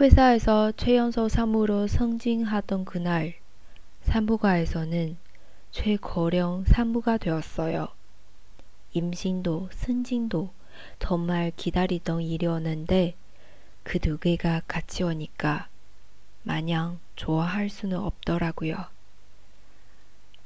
회사에서 최연소 사무로 승진하던 그날 산부가에서는 최고령 산부가 되었어요. 임신도 승진도 정말 기다리던 일이었는데 그 두 개가 같이 오니까 마냥 좋아할 수는 없더라고요.